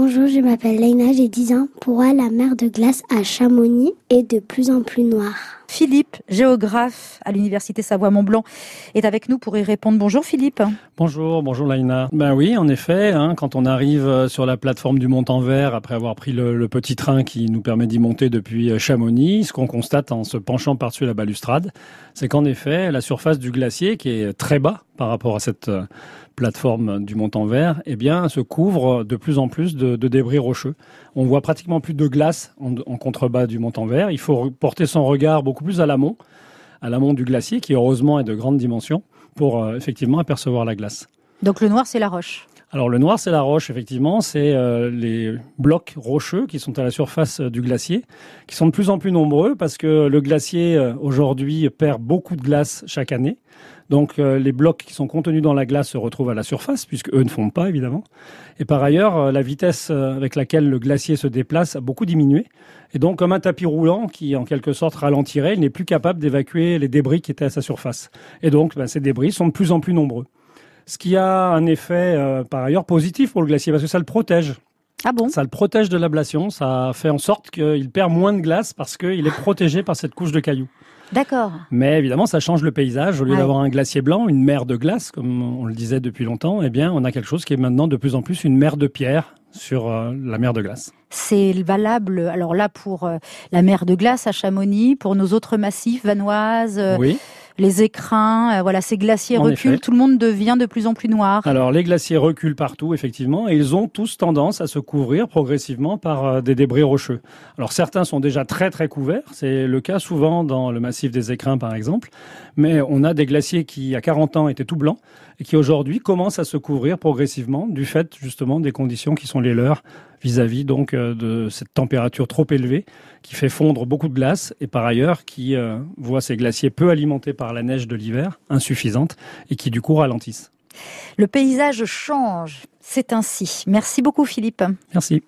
Bonjour, je m'appelle Leïna, j'ai 10 ans. Pourquoi la mer de glace à Chamonix est de plus en plus noire Philippe, géographe à l'université Savoie-Mont-Blanc, est avec nous pour y répondre. Bonjour Philippe. Bonjour, bonjour Laïna. Ben oui, en effet, hein, quand on arrive euh, sur la plateforme du Mont-en-Vert, après avoir pris le, petit train qui nous permet d'y monter depuis euh, Chamonix, ce qu'on constate en se penchant par-dessus la balustrade, c'est qu'en effet, la surface du glacier, qui est très bas par rapport à cette euh, plateforme du Mont-en-Vert, eh bien, se couvre de plus en plus de, débris rocheux. On voit pratiquement plus de glace en, en contrebas du Mont-en-Vert. Il faut porter son regard beaucoup plus à l'amont, à l'amont du glacier, qui heureusement est de grande dimension, pour euh, effectivement apercevoir la glace. Donc le noir, c'est la roche alors le noir, c'est la roche, effectivement. C'est euh, les blocs rocheux qui sont à la surface euh, du glacier, qui sont de plus en plus nombreux parce que le glacier, aujourd'hui, perd beaucoup de glace chaque année. Donc euh, les blocs qui sont contenus dans la glace se retrouvent à la surface, puisque eux ne font pas évidemment. Et par ailleurs, euh, la vitesse euh, avec laquelle le glacier se déplace a beaucoup diminué. Et donc comme un tapis roulant qui en quelque sorte ralentirait, il n'est plus capable d'évacuer les débris qui étaient à sa surface. Et donc ben, ces débris sont de plus en plus nombreux. Ce qui a un effet par ailleurs positif pour le glacier, parce que ça le protège. Ah bon? Ça le protège de l'ablation, ça fait en sorte qu'il perd moins de glace parce qu'il est protégé par cette couche de cailloux. D'accord. Mais évidemment, ça change le paysage. Au lieu d'avoir un glacier blanc, une mer de glace, comme on le disait depuis longtemps, eh bien, on a quelque chose qui est maintenant de plus en plus une mer de pierre sur euh, la mer de glace. C'est valable, alors là, pour euh, la mer de glace à Chamonix, pour nos autres massifs, Vanoise, euh, oui les écrins, euh, voilà, ces glaciers reculent, tout le monde devient de plus en plus noir. Alors les glaciers reculent partout, effectivement, et ils ont tous tendance à se couvrir progressivement par euh, des débris rocheux. Alors certains sont déjà très très couverts, c'est le cas souvent dans le massif des écrins par exemple, mais on a des glaciers qui à 40 ans étaient tout blancs et qui aujourd'hui commencent à se couvrir progressivement du fait justement des conditions qui sont les leurs vis-à-vis donc euh, de cette température trop élevée qui fait fondre beaucoup de glace et par ailleurs qui euh, voit ces glaciers peu alimentés par la neige de l'hiver, insuffisante, et qui du coup ralentissent. Le paysage change, c'est ainsi. Merci beaucoup Philippe. Merci.